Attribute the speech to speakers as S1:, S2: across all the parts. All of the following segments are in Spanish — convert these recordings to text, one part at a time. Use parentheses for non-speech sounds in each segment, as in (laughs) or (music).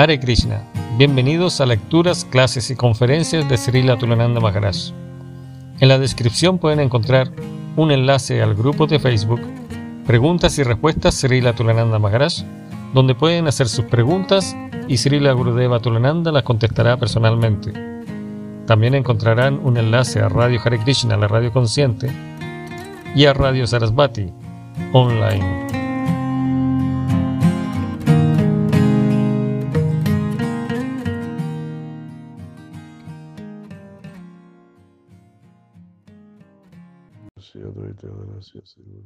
S1: Hare Krishna. Bienvenidos a lecturas, clases y conferencias de Srila Tulananda Maharaj. En la descripción pueden encontrar un enlace al grupo de Facebook Preguntas y Respuestas Srila Tulananda Maharaj, donde pueden hacer sus preguntas y Srila Gurudeva Tulananda las contestará personalmente. También encontrarán un enlace a Radio Hare Krishna, la radio consciente, y a Radio Sarasvati, online.
S2: Sí, Advaita, gracias, seguro.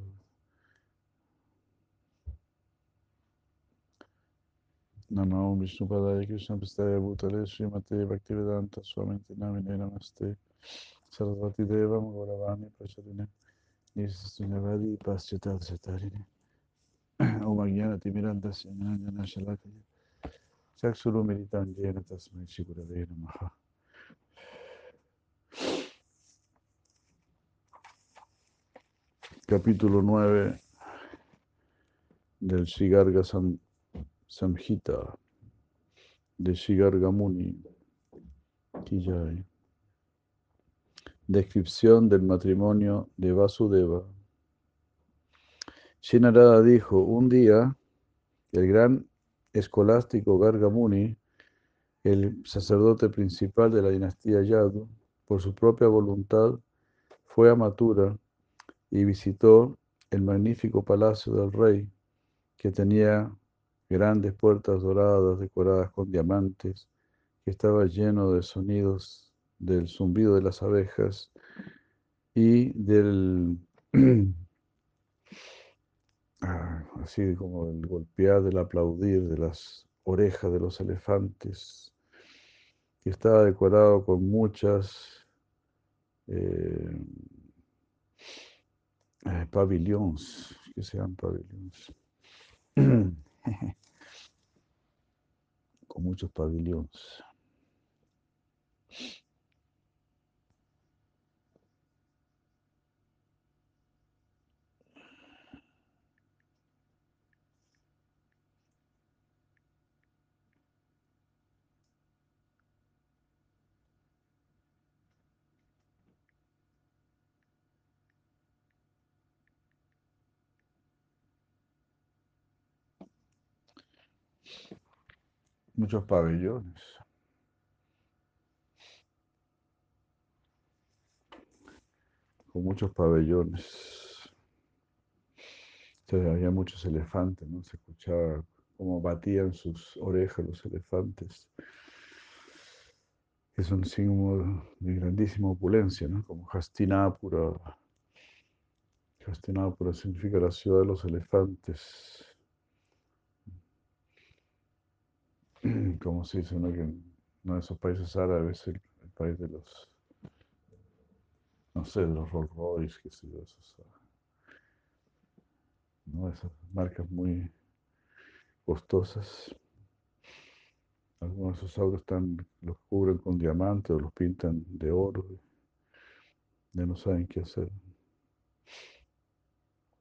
S2: Namo Vishnu Padaya Krishna Pistaya Bhutale Srimate Bhaktivedanta Swamiti Namine Namaste Sarasvati Deva Gauravani Prachadine Nisasunyavadi Paschata Satarine Om Agyana Timiranda Syanjana Shalakaya Chakshuru Militan Jena Tasmai Shigurave Namaha Capítulo 9 del Shigarga Sam Samhita de Shigarga Muni. Kijai. Descripción del matrimonio de Vasudeva. Shinarada dijo, un día el gran escolástico Gargamuni, el sacerdote principal de la dinastía Yadu, por su propia voluntad, fue a y visitó el magnífico palacio del rey, que tenía grandes puertas doradas decoradas con diamantes, que estaba lleno de sonidos del zumbido de las abejas y del (clears throat) ah, así como el golpear, del aplaudir de las orejas de los elefantes, que estaba decorado con muchas eh, eh, pabellones, que sean pabellones. (clears throat) con muchos pabellones. Muchos pabellones. Con muchos pabellones. Entonces, había muchos elefantes, ¿no? Se escuchaba cómo batían sus orejas los elefantes. Es un signo de grandísima opulencia, ¿no? Como Hastinapura. Hastinapura significa la ciudad de los elefantes. (clears throat) como se dice uno que en uno de esos países árabes, el, el país de los, no sé, de los Rolls Royce, qué sé yo, esos, ¿no? esas marcas muy costosas. Algunos de esos autos están, los cubren con diamantes o los pintan de oro. Ya no saben qué hacer.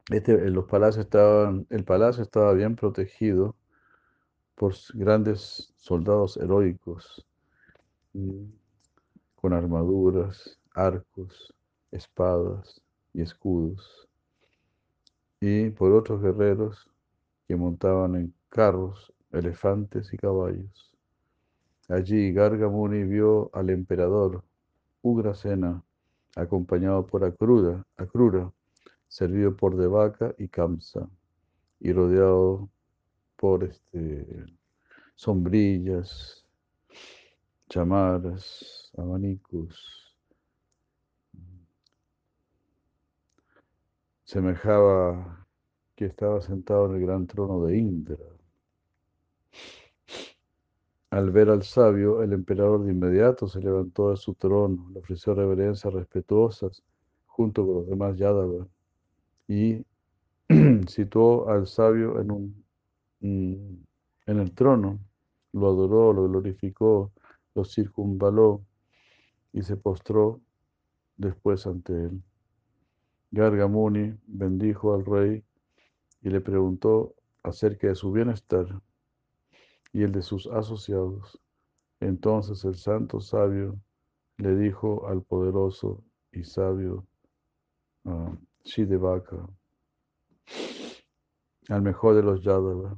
S2: Este, los palacios estaban, el palacio estaba bien protegido por grandes soldados heroicos, con armaduras, arcos, espadas y escudos, y por otros guerreros que montaban en carros, elefantes y caballos. Allí Gargamuni vio al emperador Ugrasena, acompañado por Akrura, Akrura, servido por Devaka y Kamsa, y rodeado por este, sombrillas, chamaras, abanicos. Semejaba que estaba sentado en el gran trono de Indra. Al ver al sabio, el emperador de inmediato se levantó de su trono, le ofreció reverencias respetuosas junto con los demás Yadava y (clears throat) situó al sabio en un en el trono, lo adoró, lo glorificó, lo circunvaló y se postró después ante él. Gargamuni bendijo al rey y le preguntó acerca de su bienestar. y el de sus asociados. Entonces el santo sabio le dijo al poderoso y sabio uh, Shidevaka, al mejor de los Yadava,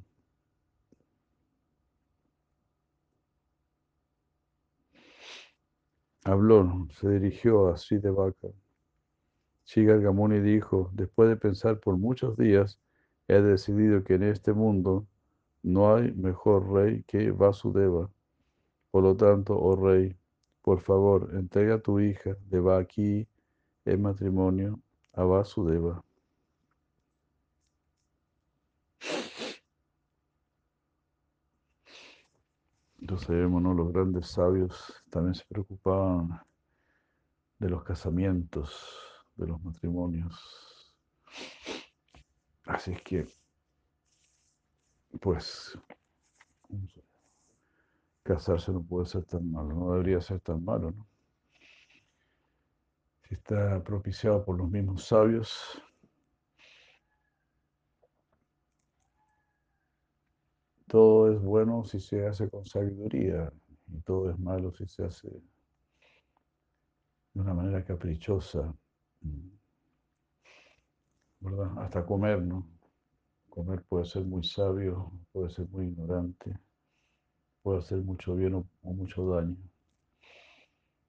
S2: habló, se dirigió a Shidevaka. Shigargamuni dijo, después de pensar por muchos días, he decidido que en este mundo no hay mejor rey que Vasudeva. Por lo tanto, oh rey, por favor, entrega a tu hija de Baki en matrimonio a Vasudeva. Entonces vemos, ¿no? Los grandes sabios también se preocupaban de los casamientos, de los matrimonios. Así es que, pues, casarse no puede ser tan malo, no debería ser tan malo, ¿no? Si está propiciado por los mismos sabios, todo es bueno si se hace con sabiduría y todo es malo si se hace de una manera caprichosa, ¿verdad? Hasta comer, ¿no? Comer puede ser muy sabio, puede ser muy ignorante puede hacer mucho bien o, mucho daño.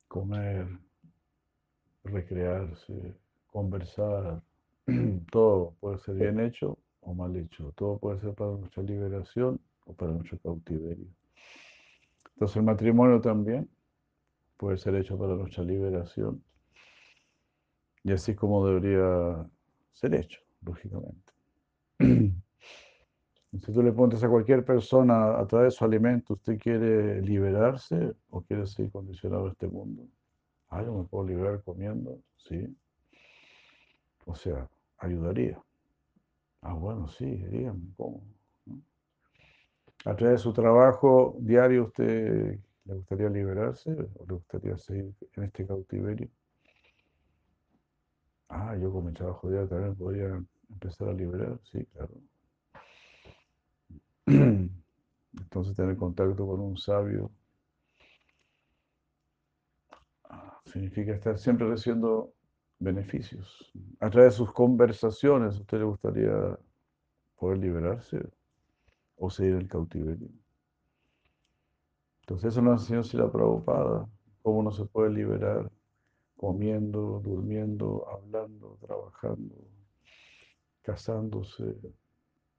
S2: Comer, recrearse, conversar, (clears throat) todo puede ser bien hecho o mal hecho. Todo puede ser para nuestra liberación o para nuestro cautiverio. Entonces el matrimonio también puede ser hecho para nuestra liberación. Y así como debería ser hecho, lógicamente. (clears throat) Si tú le pones a cualquier persona a través de su alimento, ¿usted quiere liberarse o quiere seguir condicionado a este mundo? Ah, yo me puedo liberar comiendo, sí. O sea, ayudaría. Ah, bueno, sí, dígame, ¿cómo? A través de su trabajo diario, ¿usted le gustaría liberarse o le gustaría seguir en este cautiverio? Ah, yo con mi trabajo diario también podría empezar a liberar, sí, claro. (clears throat) Entonces tener contacto con un sabio ah, significa estar siempre recibiendo beneficios. A través de sus conversaciones, ¿a usted le gustaría poder liberarse o seguir el cautiverio? Entonces eso nos enseñó si la Prabhupada, cómo uno se puede liberar comiendo, durmiendo, hablando, trabajando, casándose. (clears throat)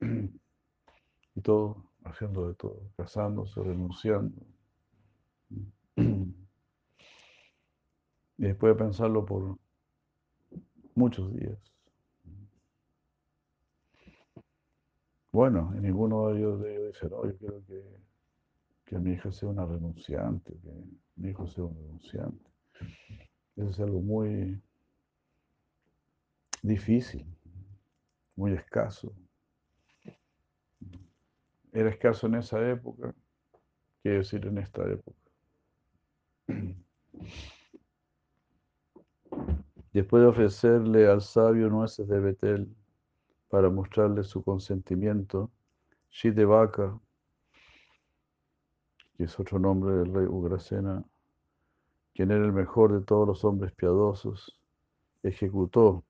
S2: y todo, haciendo de todo, casándose, renunciando. (clears throat) Y después de pensarlo por muchos días. Bueno, y ninguno de ellos, dice, no, yo quiero que, que mi hija sea una renunciante, que mi hijo sea un renunciante. Eso es algo muy difícil, muy escaso era escaso en esa época, quiere decir en esta época. Después de ofrecerle al sabio nueces de Betel para mostrarle su consentimiento, Shidevaka, que es otro nombre del rey Ugrasena, quien era el mejor de todos los hombres piadosos, ejecutó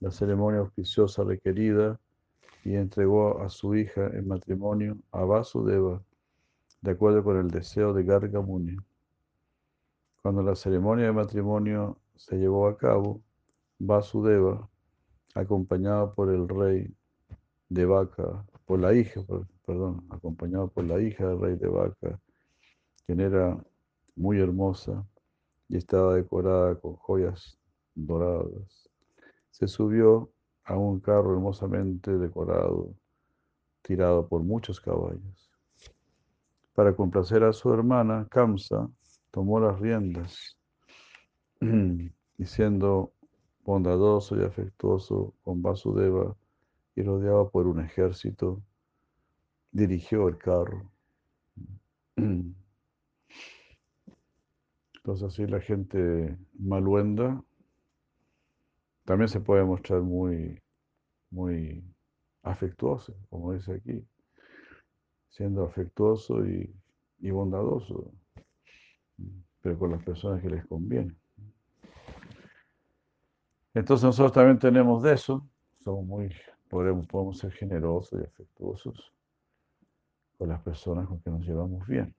S2: la ceremonia auspiciosa requerida y entregó a su hija en matrimonio a Vasudeva, de acuerdo con el deseo de Garga Muni. Cuando la ceremonia de matrimonio se llevó a cabo, Vasudeva, acompañado por el rey de Vaca, por la hija, perdón, acompañado por la hija del rey de Vaca, quien era muy hermosa y estaba decorada con joyas doradas, se subió a un carro hermosamente decorado, tirado por muchos caballos. Para complacer a su hermana, Kamsa tomó las riendas (clears throat) y siendo bondadoso y afectuoso con Vasudeva y rodeado por un ejército, dirigió el carro. (clears throat) Entonces así la gente maluenda también se puede mostrar muy, muy afectuoso, como dice aquí. siendo afectuoso y, y bondadoso, pero con las personas que les conviene. Entonces nosotros también tenemos de eso, somos muy, podemos, podemos ser generosos y afectuosos con las personas con que nos llevamos bien.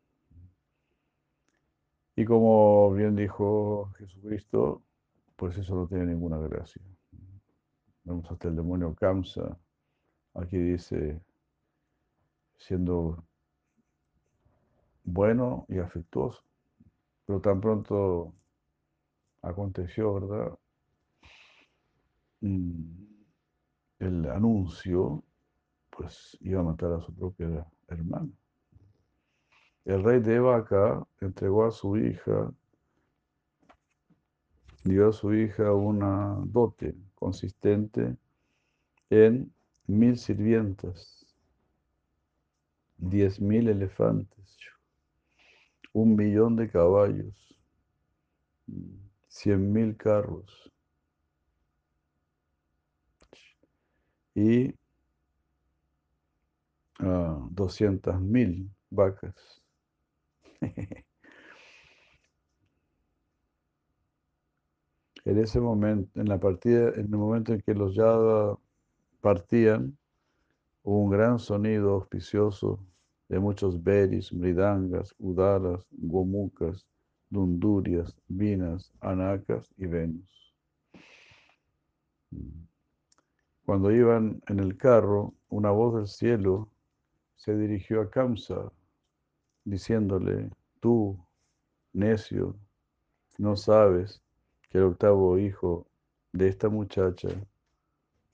S2: Y como bien dijo Jesucristo, pues eso no tiene ninguna gracia. Vemos hasta el demonio Kamsa, aquí dice, siendo bueno y afectuoso. Pero tan pronto aconteció, ¿verdad? Mm, el anuncio, pues iba a matar a su propia hermana. El rey de acá entregó a su hija, dio a su hija una dote consistente en mil sirvientas, diez mil elefantes, un millón de caballos, cien mil carros y uh, mil vacas. (laughs) en ese momento, en la partida, en el momento en que los Yadva partían, hubo un gran sonido auspicioso de muchos beris, mridangas, udaras, gomukas, dundurias, vinas, anakas y venus. Cuando iban en el carro, una voz del cielo se dirigió a Kamsa, diciéndole, tú, necio, no sabes que el octavo hijo de esta muchacha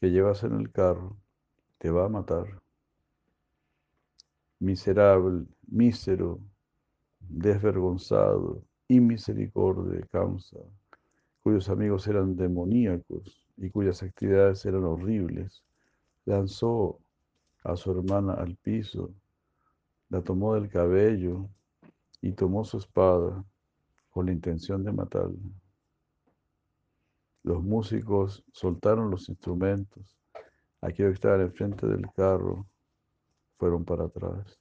S2: que llevas en el carro te va a matar. Miserable, mísero, desvergonzado, inmisericordia, Kamsa, cuyos amigos eran demoníacos y cuyas actividades eran horribles, lanzó a su hermana al piso, la tomó del cabello y tomó su espada con la intención de matarla. Los músicos soltaron los instrumentos. Aquellos que estaban enfrente del carro fueron para atrás.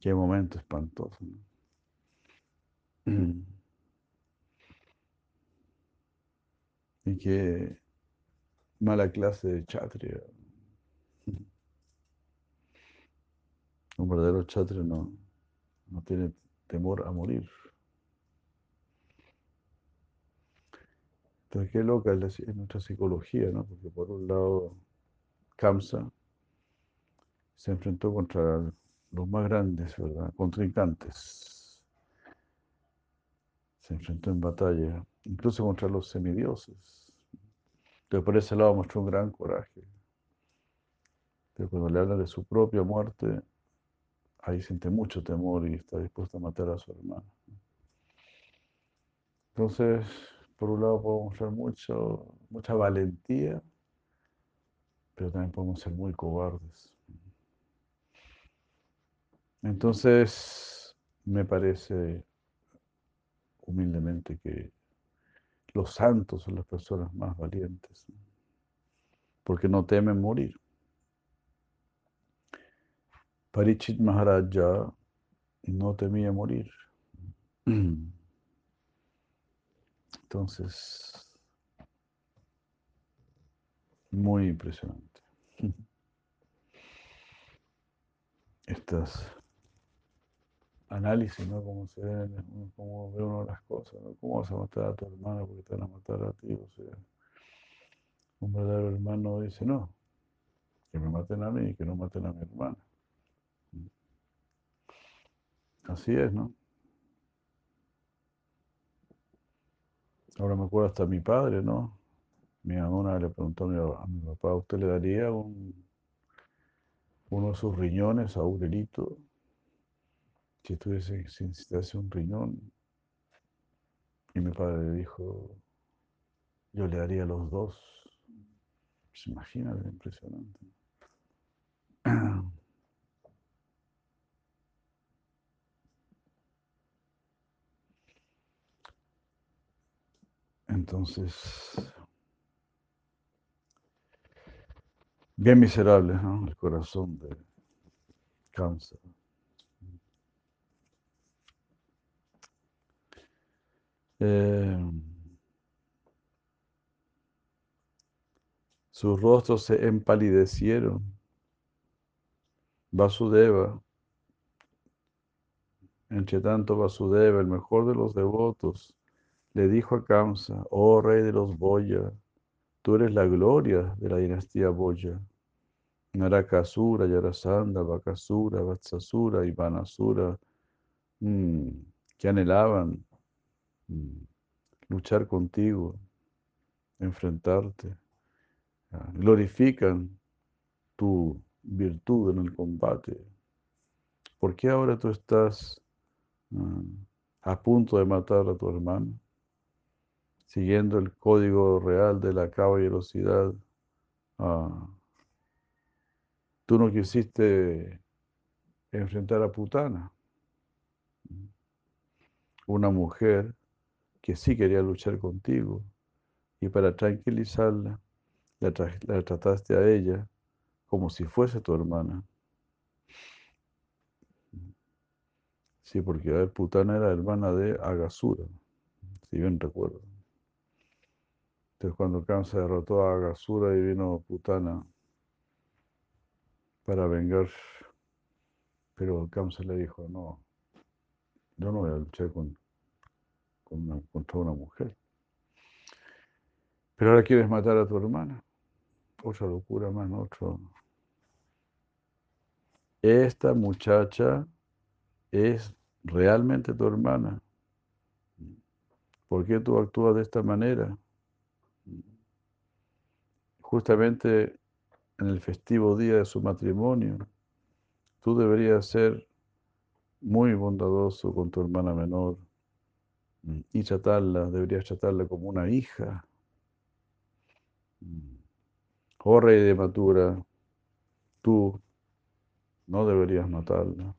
S2: Qué momento espantoso. Y qué mala clase de chatria. (laughs) Un verdadero chatria no, no tiene temor a morir. Entonces, qué loca es, nuestra psicología, ¿no? Porque por un lado, Kamsa se enfrentó contra los más grandes, ¿verdad? Contrincantes. Se enfrentó en batalla, incluso contra los semidioses. Entonces, por ese lado mostró un gran coraje. Pero cuando le habla de su propia muerte, ahí siente mucho temor y está dispuesto a matar a su hermano. Entonces, por un lado podemos mostrar mucho, mucha valentía, pero también podemos ser muy cobardes. Entonces, me parece humildemente que los santos son las personas más valientes, porque no temen morir. Parichit Maharaja no temía morir. (clears throat) Entonces, muy impresionante. (laughs) Estas análisis, ¿no? Cómo se ven, cómo ve uno las cosas, ¿no? ¿Cómo vas a matar a tu hermano porque te van a matar a ti? O sea, un verdadero hermano dice, no, que me maten a mí y que no maten a mi hermana. Así es, ¿no? Ahora me acuerdo hasta mi padre, ¿no? Mi mamá le preguntó a mi, papá, ¿usted le daría un, uno de sus riñones a Aurelito? Si tuviese, si necesitase un riñón. Y mi padre dijo, yo le daría los dos. Se imagina, es impresionante. (clears throat) Entonces, Bien miserable, ¿no? El corazón de cáncer. Eh, sus rostros se empalidecieron. Vasudeva, entre tanto Vasudeva, el mejor de los devotos, le dijo a Kamsa, oh rey de los Boya, tú eres la gloria de la dinastía Boya. Narakasura, Yarasanda, Bakasura, Vatsasura y Vanasura, mm, que anhelaban luchar contigo, enfrentarte, ah, glorifican tu virtud en el combate. ¿Por qué ahora tú estás ah, a punto de matar a tu hermano? Siguiendo el código real de la caballerosidad. Uh, Tú no quisiste enfrentar a Putana, una mujer que sí quería luchar contigo y para tranquilizarla la, trataste a ella como si fuese tu hermana. Sí, porque Putana era hermana de Agasura, si bien recuerdo. Entonces cuando Kamsa derrotó a Agasura y vino Putana para vengar. Pero Kamsa le dijo, no, yo no voy a luchar con, contra una mujer. Pero ahora quieres matar a tu hermana. Otra locura más, otro. Esta muchacha es realmente tu hermana. ¿Por qué tú actúas de esta manera? Justamente en el festivo día de su matrimonio, tú deberías ser muy bondadoso con tu hermana menor y tratarla, deberías tratarla como una hija. Oh rey de Matura, tú no deberías matarla.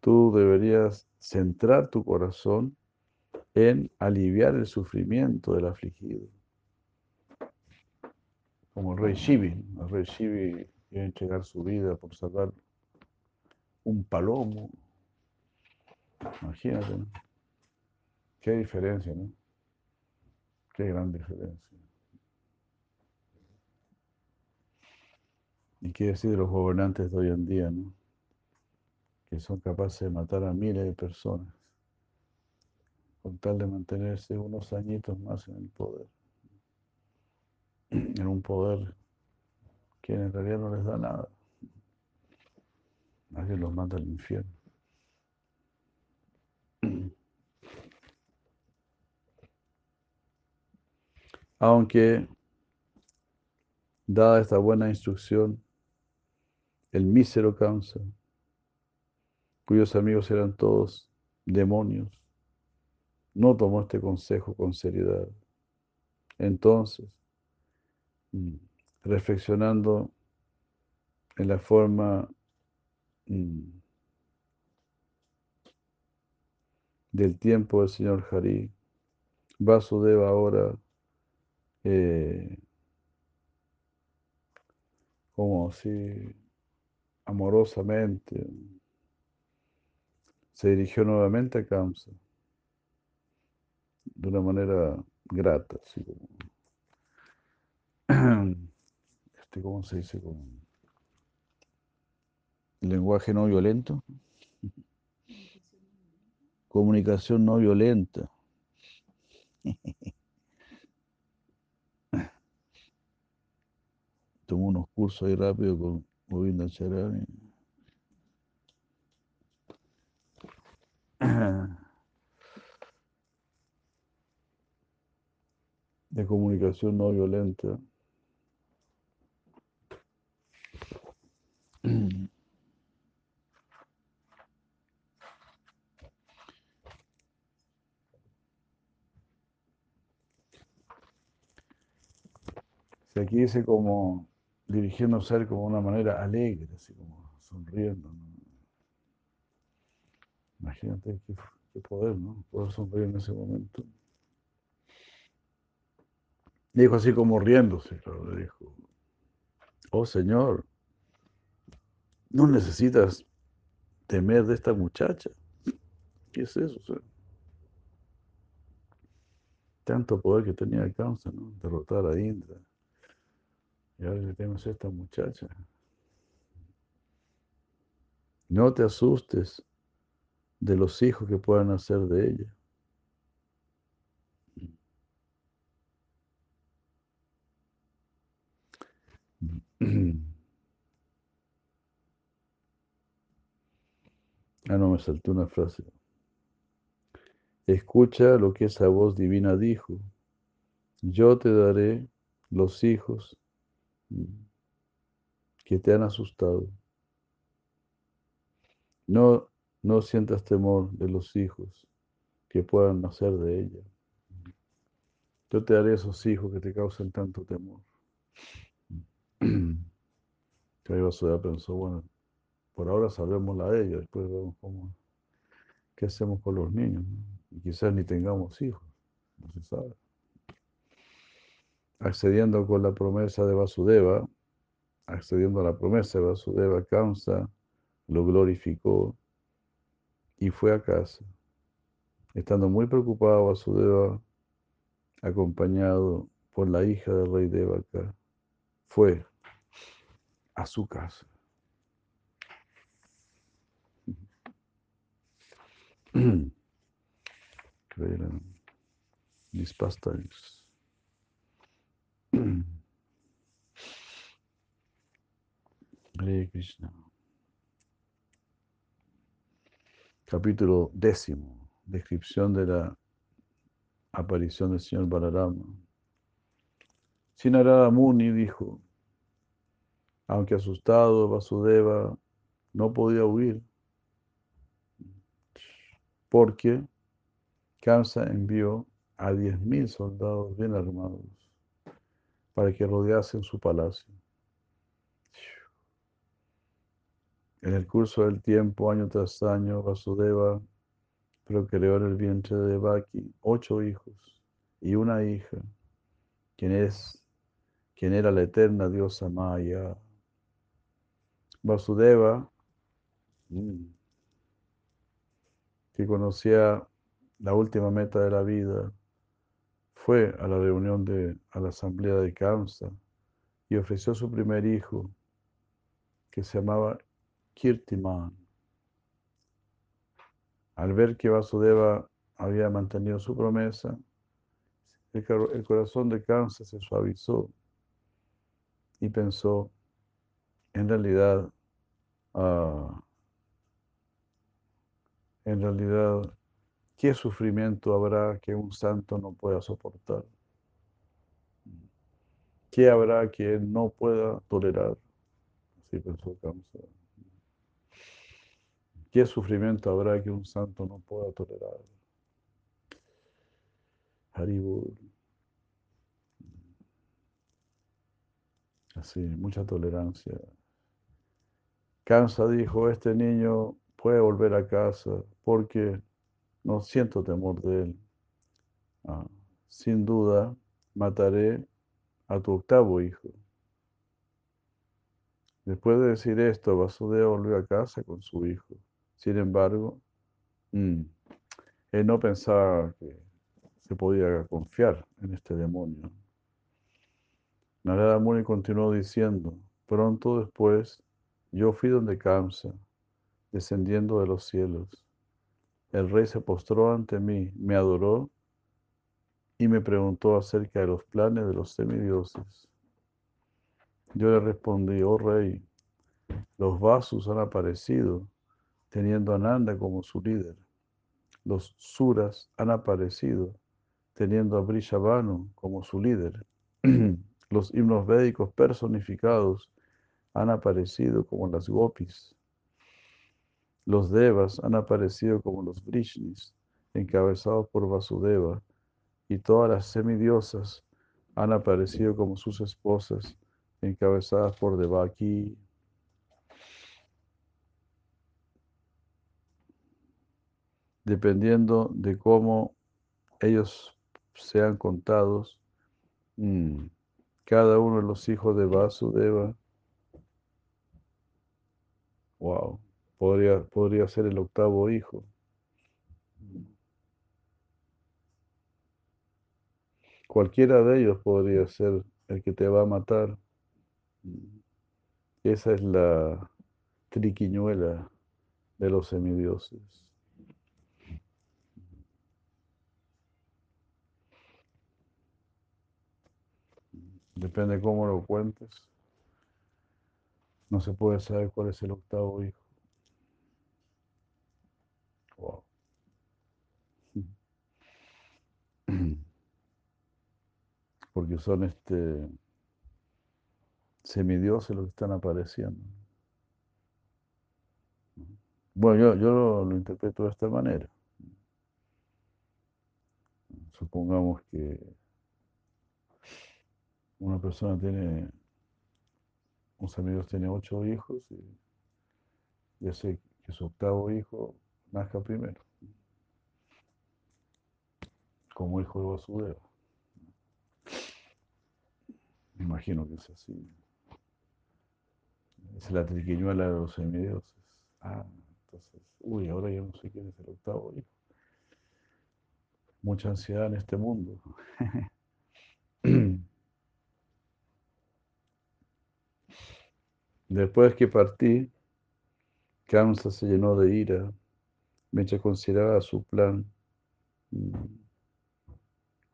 S2: Tú deberías centrar tu corazón en aliviar el sufrimiento del afligido como el rey Shivi. El rey Shivi quiere entregar su vida por salvar un palomo. Imagínate, ¿no? Qué diferencia, ¿no? Qué gran diferencia. ¿Y qué decir de los gobernantes de hoy en día, ¿no? Que son capaces de matar a miles de personas con tal de mantenerse unos añitos más en el poder en un poder que en realidad no les da nada. Nadie los manda al infierno. Aunque, dada esta buena instrucción, el mísero cáncer, cuyos amigos eran todos demonios, no tomó este consejo con seriedad. Entonces, Mm, reflexionando en la forma mm, del tiempo del señor Hari. Vasudeva ahora eh, como si amorosamente se dirigió nuevamente a Kamsa de una manera grata, así como (clears throat) este, ¿cómo se dice? Con lenguaje no violento. Comunicación no violenta. (laughs) Tomo unos cursos ahí rápido con Govinda Charani. (clears throat) De comunicación no violenta. (clears throat) aquí dice como dirigiendo ser como una manera alegre, así como sonriendo. Imagínate qué, poder, ¿no? Poder sonreír en ese momento. Dijo así como riéndose, claro, le dijo, oh Señor, no necesitas temer de esta muchacha. ¿Qué es eso? Tanto poder que tenía Kamsa, ¿no? Derrotar a Indra. Y ahora a esta muchacha. No te asustes de los hijos que puedan nacer de ella. (clears throat) Ah, no, me saltó una frase. Escucha lo que esa voz divina dijo. Yo te daré los hijos que te han asustado. No, no sientas temor de los hijos que puedan nacer de ella. Yo te daré esos hijos que te causan tanto temor. (clears throat) Ahí Vasudeva pensó, bueno, por ahora salvémosla a ella, después vemos cómo, qué hacemos con los niños. Y quizás ni tengamos hijos, no se sabe. Accediendo con la promesa de Vasudeva, accediendo a la promesa de Vasudeva, Kamsa lo glorificó y fue a casa. Estando muy preocupado Vasudeva, acompañado por la hija del rey Devaka, fue a su casa. (clears throat) mis pastimes. (clears throat) Hare Krishna. Capítulo décimo. Descripción de la aparición del señor Balarama. Sinarada Muni dijo, aunque asustado, Vasudeva no podía huir porque Kamsa envió a diez mil soldados bien armados para que rodeasen su palacio. En el curso del tiempo, año tras año, Vasudeva procreó en el vientre de Baki ocho hijos y una hija, quien, es, quien era la eterna diosa Maya. Vasudeva, mm, que conocía la última meta de la vida, fue a la reunión de, a la asamblea de Kamsa y ofreció su primer hijo, que se llamaba Kirtiman. Al ver que Vasudeva había mantenido su promesa, el, corazón de Kamsa se suavizó y pensó, en realidad, ah, en realidad, ¿qué sufrimiento habrá que un santo no pueda soportar? ¿Qué habrá que él no pueda tolerar? Así pensó Kamsa. ¿Qué sufrimiento habrá que un santo no pueda tolerar? Haribur. Así, mucha tolerancia. Kamsa dijo, este niño puede volver a casa porque no siento temor de él. Ah, sin duda, mataré a tu octavo hijo. Después de decir esto, Vasudeva volvió a casa con su hijo. Sin embargo, mm, él no pensaba que se podía confiar en este demonio. Narada Muni continuó diciendo, pronto después yo fui donde Kamsa descendiendo de los cielos. El rey se postró ante mí, me adoró y me preguntó acerca de los planes de los semidioses. Yo le respondí, oh rey, los Vasus han aparecido teniendo a Nanda como su líder. Los Suras han aparecido teniendo a Brishabhanu como su líder. (clears throat) los himnos védicos personificados han aparecido como las gopis. Los devas han aparecido como los Vrishnis, encabezados por Vasudeva, y todas las semidiosas han aparecido como sus esposas, encabezadas por Devaki. Dependiendo de cómo ellos sean contados, Mm. Cada uno de los hijos de Vasudeva, wow, podría, podría ser el octavo hijo. Cualquiera de ellos podría ser el que te va a matar. Esa es la triquiñuela de los semidioses. Depende cómo lo cuentes. No se puede saber cuál es el octavo hijo. Wow. Porque son este semidioses los que están apareciendo. Bueno, yo, yo lo, interpreto de esta manera. Supongamos que una persona tiene, un semidios tiene ocho hijos y hace que su octavo hijo nazca primero, como hijo de Vasudeva. Me imagino que es así. Es la triquiñuela de los semidioses. Ah, entonces, uy, ahora ya no sé quién es el octavo hijo. Mucha ansiedad en este mundo. (clears throat) Después que partí, Kamsa se llenó de ira mientras consideraba su plan, mm,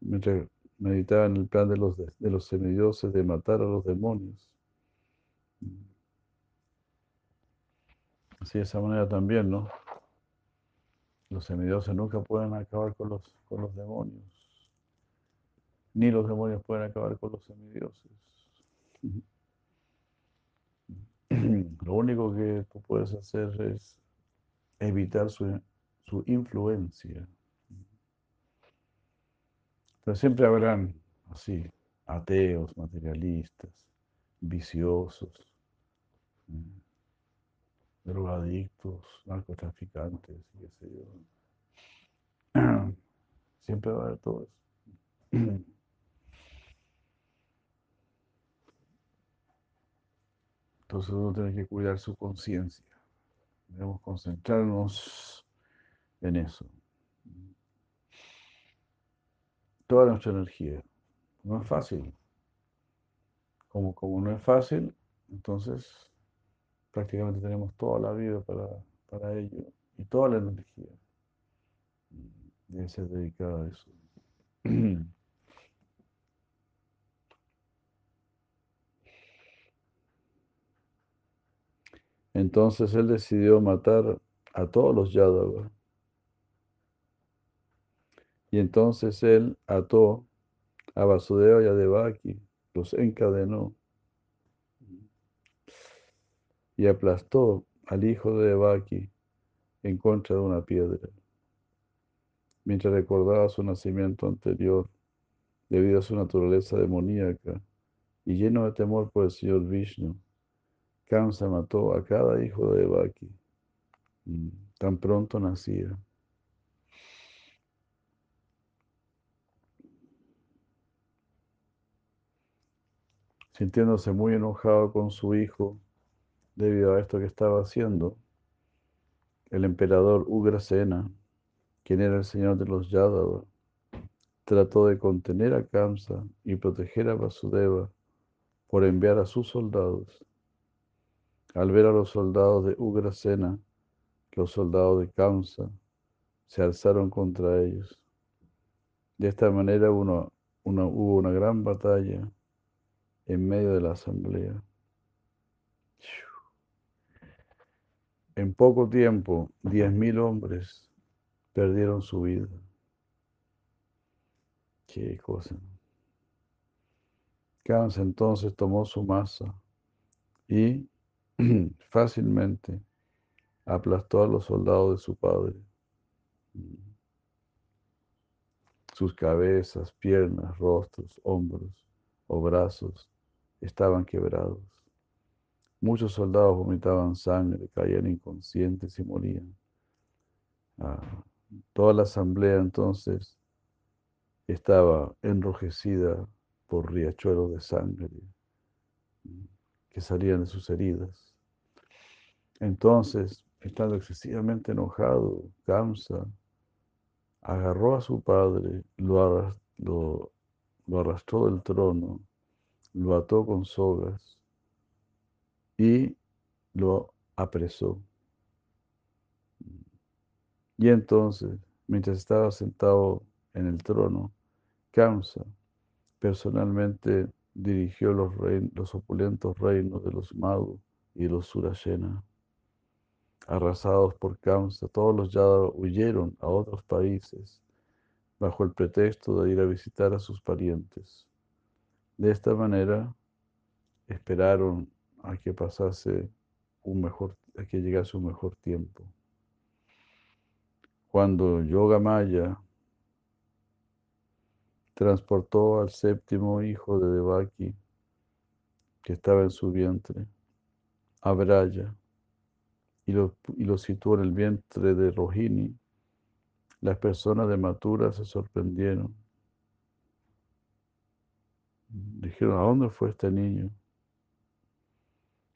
S2: mientras meditaba en el plan de los, de los semidioses de matar a los demonios. Así de esa manera también, ¿no? Los semidioses nunca pueden acabar con los, con los demonios, ni los demonios pueden acabar con los semidioses. (clears throat) Lo único que tú puedes hacer es evitar su, su influencia. Pero siempre habrán así, ateos, materialistas, viciosos, drogadictos, narcotraficantes, qué sé yo. (clears throat) Siempre va a haber todo eso. (clears throat) Entonces uno tiene que cuidar su conciencia. Debemos concentrarnos en eso. Toda nuestra energía. No es fácil. Como, como no es fácil, entonces prácticamente tenemos toda la vida para, para ello y toda la energía debe ser dedicada a eso. (clears throat) Entonces él decidió matar a todos los Yadava. Y entonces él ató a Vasudeva y a Devaki, los encadenó y aplastó al hijo de Devaki en contra de una piedra, mientras recordaba su nacimiento anterior debido a su naturaleza demoníaca y lleno de temor por el señor Vishnu. Kamsa mató a cada hijo de Devaki. Mm, tan pronto nacía. Sintiéndose muy enojado con su hijo debido a esto que estaba haciendo, el emperador Ugrasena, quien era el señor de los Yadava, trató de contener a Kamsa y proteger a Vasudeva por enviar a sus soldados. Al ver a los soldados de Ugrasena, los soldados de Kamsa se alzaron contra ellos. De esta manera hubo una gran batalla en medio de la asamblea. En poco tiempo, diez mil hombres perdieron su vida. Qué cosa. Kamsa entonces tomó su masa y (clears throat) fácilmente aplastó a los soldados de su padre. Sus cabezas, piernas, rostros, hombros o brazos estaban quebrados. Muchos soldados vomitaban sangre, caían inconscientes y morían. Ah, toda la asamblea entonces estaba enrojecida por riachuelos de sangre que salían de sus heridas. Entonces, estando excesivamente enojado, Kamsa agarró a su padre, lo, lo, lo arrastró del trono, lo ató con sogas y lo apresó. Y entonces, mientras estaba sentado en el trono, Kamsa personalmente dirigió los, los opulentos reinos de los Madhu y los Surayena. Arrasados por Kamsa, todos los Yadava huyeron a otros países bajo el pretexto de ir a visitar a sus parientes. De esta manera, esperaron a que pasase un mejor, a que llegase un mejor tiempo. Cuando Yoga Maya transportó al séptimo hijo de Devaki, que estaba en su vientre, a Braya, y lo, y lo situó en el vientre de Rohini, las personas de Matura se sorprendieron. Dijeron, ¿a dónde fue este niño?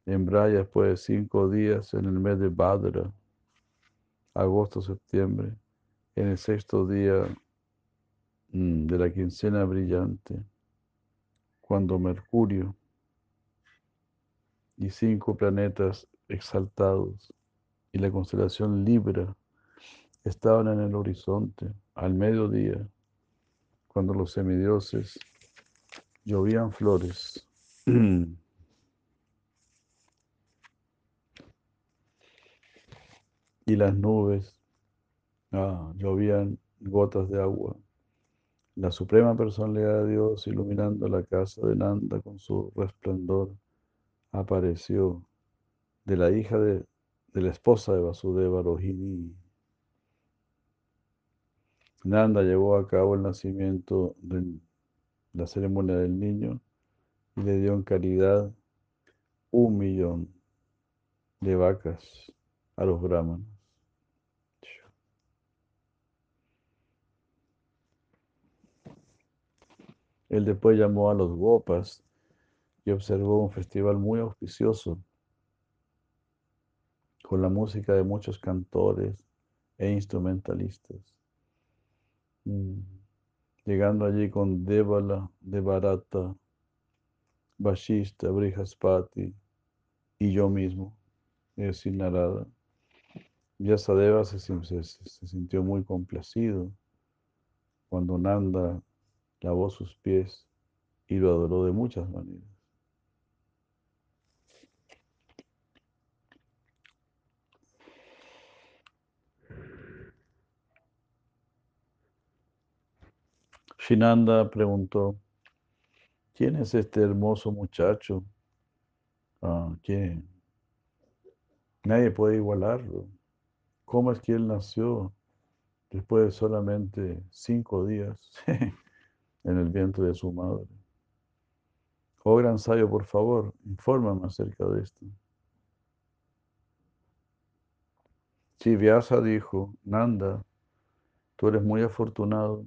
S2: En Braya, después de cinco días, en el mes de Badra, agosto-septiembre, en el sexto día mm, de la quincena brillante, cuando Mercurio y cinco planetas exaltados y la constelación Libra estaban en el horizonte al mediodía, cuando los semidioses llovían flores. (clears throat) y las nubes ah, llovían gotas de agua. La suprema personalidad de Dios, iluminando la casa de Nanda con su resplandor, apareció de la hija de, de la esposa de Vasudeva, Rohini. Nanda llevó a cabo el nacimiento de la ceremonia del niño y le dio en caridad un millón de vacas a los brahmanes. Él después llamó a los gopas y observó un festival muy auspicioso con la música de muchos cantores e instrumentalistas. Mm. Llegando allí con Devala, Devarata, Vashista, Brihaspati y yo mismo, es decir, Narada. Vyasadeva se, se, se sintió muy complacido cuando Nanda lavó sus pies y lo adoró de muchas maneras. Shinanda preguntó, ¿quién es este hermoso muchacho? Ah. Nadie puede igualarlo. ¿Cómo es que él nació después de solamente cinco días? (laughs) en el vientre de su madre. Oh gran sabio, por favor, infórmame acerca de esto. Si Vyasa dijo, Nanda, tú eres muy afortunado.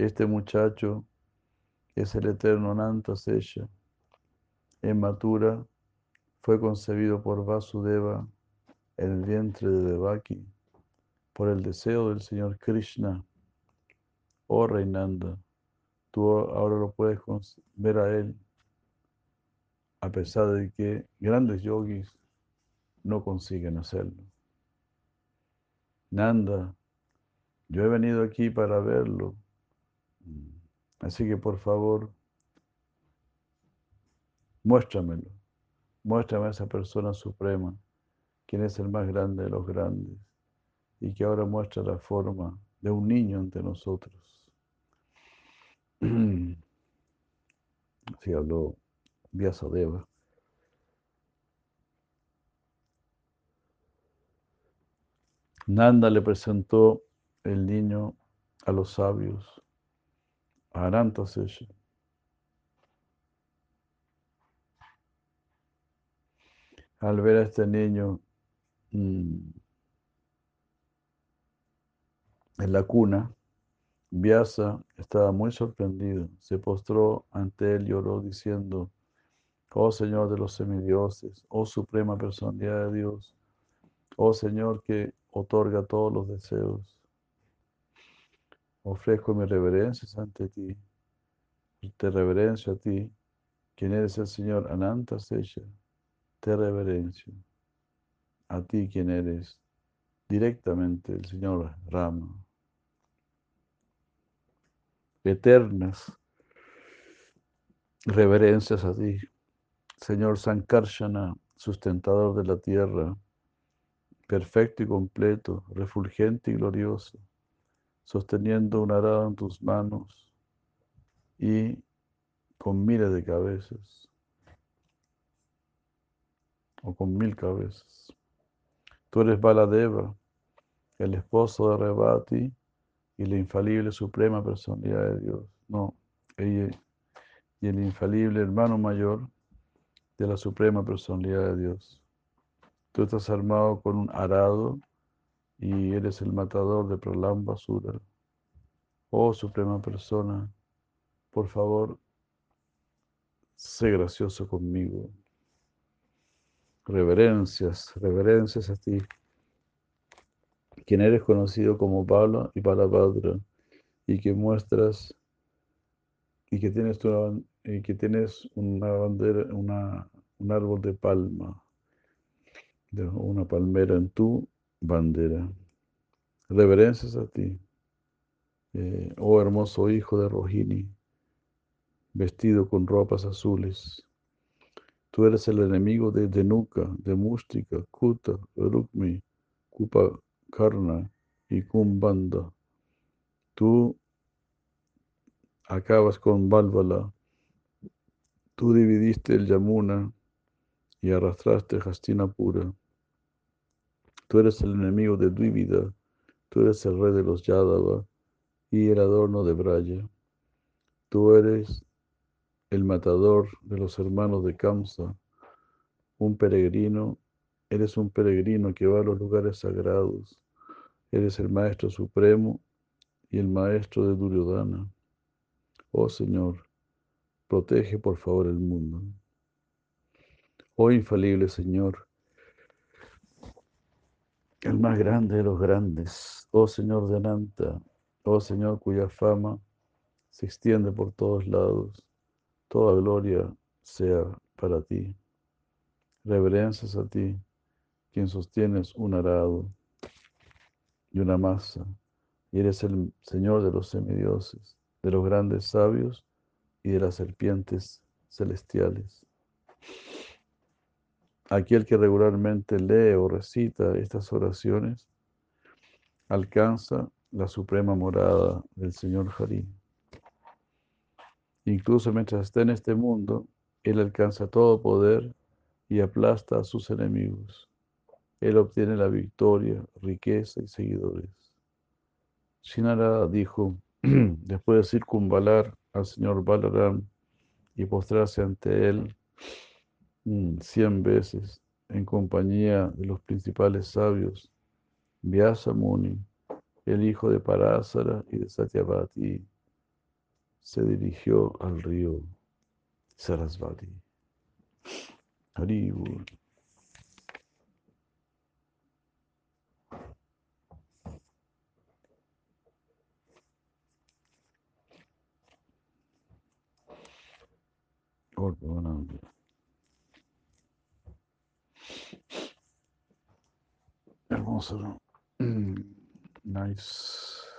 S2: Este muchacho es el eterno Nanta Sesha. En Matura fue concebido por Vasudeva en el vientre de Devaki por el deseo del Señor Krishna. Oh Reinanda, tú ahora lo puedes ver a él, a pesar de que grandes yogis no consiguen hacerlo. Nanda, yo he venido aquí para verlo, así que por favor, muéstramelo, muéstrame a esa persona suprema, quien es el más grande de los grandes y que ahora muestra la forma de un niño ante nosotros. (clears throat) Así habló Vyasadeva. Nanda le presentó el niño a los sabios, a Anantasesha. Al ver a este niño mm, en la cuna, Vyasa estaba muy sorprendido, se postró ante él y lloró diciendo, Oh Señor de los semidioses, oh Suprema Personalidad de Dios, oh Señor que otorga todos los deseos, ofrezco mis reverencias ante ti, te reverencio a ti, quien eres el Señor Ananta Secha, te reverencio a ti quien eres directamente el Señor Rama. Eternas reverencias a ti, Señor Sankarshana, sustentador de la tierra, perfecto y completo, refulgente y glorioso, sosteniendo un arado en tus manos y con miles de cabezas o con mil cabezas. Tú eres Baladeva, el esposo de Rebati y la infalible suprema personalidad de Dios. No, ella y el infalible hermano mayor de la suprema personalidad de Dios. Tú estás armado con un arado y eres el matador de Pralamba Basura. Oh suprema persona, por favor, sé gracioso conmigo. Reverencias, reverencias a ti, quien eres conocido como Bala y Balabhadra, y que muestras y que tienes, y que tienes una bandera, una, un árbol de palma, de una palmera en tu bandera. Reverencias a ti, eh, oh hermoso hijo de Rohini, vestido con ropas azules. Tú eres el enemigo de Denuka, de Mustika, Kuta, Rukmi, Kupakarna y Kumbanda. Tú acabas con Balbala. Tú dividiste el Yamuna y arrastraste Hastinapura. Tú eres el enemigo de Dvivida. Tú eres el rey de los Yadava y el adorno de Braya. Tú eres el matador de los hermanos de Kamsa, un peregrino, eres un peregrino que va a los lugares sagrados, eres el maestro supremo y el maestro de Duryodhana. Oh Señor, protege por favor el mundo. Oh infalible Señor, el más grande de los grandes, oh Señor de Ananta, oh Señor cuya fama se extiende por todos lados. Toda gloria sea para ti. Reverencias a ti, quien sostienes un arado y una masa, y eres el Señor de los semidioses, de los grandes sabios y de las serpientes celestiales. Aquel que regularmente lee o recita estas oraciones alcanza la suprema morada del Señor Harí. Incluso mientras está en este mundo, Él alcanza todo poder y aplasta a sus enemigos. Él obtiene la victoria, riqueza y seguidores. Sinara dijo, (clears throat) después de circunvalar al señor Balaram y postrarse ante él cien veces en compañía de los principales sabios, Vyasa Muni, el hijo de Parásara y de Satyavati, se dirigió al río Sarasvati. Hermoso, ¿no? Nice.